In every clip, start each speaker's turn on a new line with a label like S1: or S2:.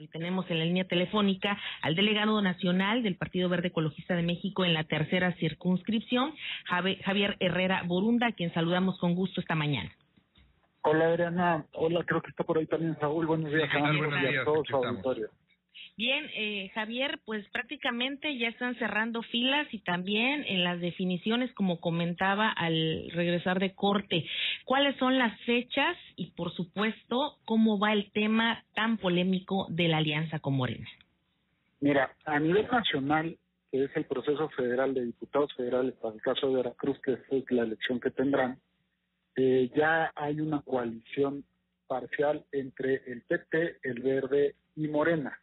S1: Y tenemos en la línea telefónica al delegado nacional del Partido Verde Ecologista de México en la tercera circunscripción, Javier Herrera Borunda, a quien saludamos con gusto esta mañana.
S2: Hola Adriana, hola, creo que está por ahí también Saúl, buenos días, a, todos auditorio.
S1: Bien, eh, Javier, pues prácticamente ya están cerrando filas y también en las definiciones, como comentaba al regresar de corte, cuáles son las fechas y, por supuesto, cómo va el tema tan polémico de la alianza con Morena.
S2: Mira, a nivel nacional, que es el proceso federal de diputados federales para el caso de Veracruz, que es la elección que tendrán, eh, ya hay una coalición parcial entre el PP, el Verde y Morena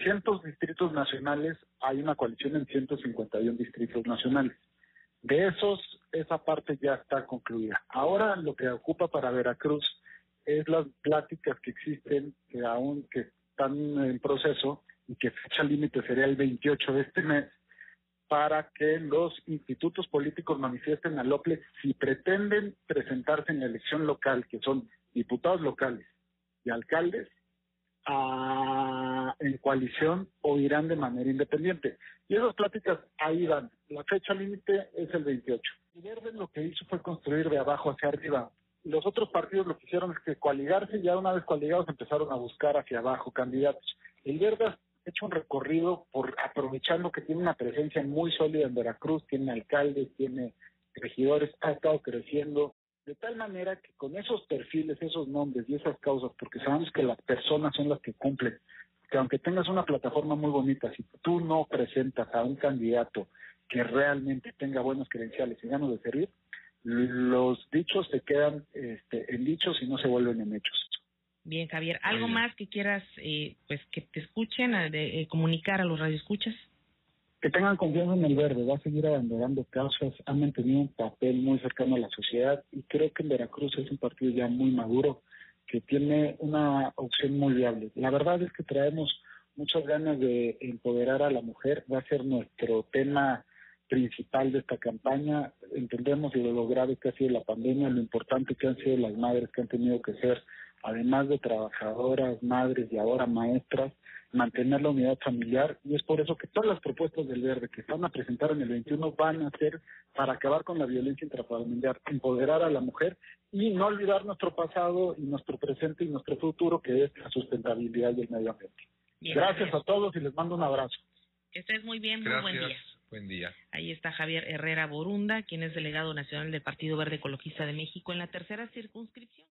S2: 300 distritos nacionales hay una coalición en 151 distritos nacionales. De esos, esa parte ya está concluida. Ahora lo que ocupa para Veracruz es las pláticas que existen, que aún que están en proceso y que fecha límite sería el 28 de este mes, para que los institutos políticos manifiesten al OPLE si pretenden presentarse en la elección local, que son diputados locales y alcaldes, a, en coalición o irán de manera independiente. Y esas pláticas ahí van. La fecha límite es el 28. Y Verde lo que hizo fue construir de abajo hacia arriba. Los otros partidos lo que hicieron es que coaligarse y ya una vez coaligados empezaron a buscar hacia abajo candidatos. El Verde ha hecho un recorrido por aprovechando que tiene una presencia muy sólida en Veracruz, tiene alcaldes, tiene regidores, ha estado creciendo, de tal manera que con esos perfiles, esos nombres y esas causas, porque sabemos que las personas son las que cumplen, que aunque tengas una plataforma muy bonita, si tú no presentas a un candidato que realmente tenga buenos credenciales y ganas de servir, los dichos se quedan este, en dichos y no se vuelven en hechos.
S1: Bien, Javier, ¿algo más que quieras eh, pues que te escuchen, de, eh, comunicar a los radioescuchas?
S2: Que tengan confianza en el verde, va a seguir abandonando causas, ha mantenido un papel muy cercano a la sociedad y creo que en Veracruz es un partido ya muy maduro que tiene una opción muy viable. La verdad es que traemos muchas ganas de empoderar a la mujer, va a ser nuestro tema principal de esta campaña. Entendemos lo grave que ha sido la pandemia, lo importante que han sido las madres que han tenido que ser, además de trabajadoras, madres y ahora maestras, mantener la unidad familiar y es por eso que todas las propuestas del Verde que están a presentar en el 21 van a ser para acabar con la violencia intrafamiliar, empoderar a la mujer y no olvidar nuestro pasado y nuestro presente y nuestro futuro que es la sustentabilidad y el medio ambiente. gracias, a todos y les mando un abrazo.
S1: Que estés muy bien, muy buen día.
S3: Buen día.
S1: Ahí está Javier Herrera Borunda, quien es delegado nacional del Partido Verde Ecologista de México en la tercera circunscripción.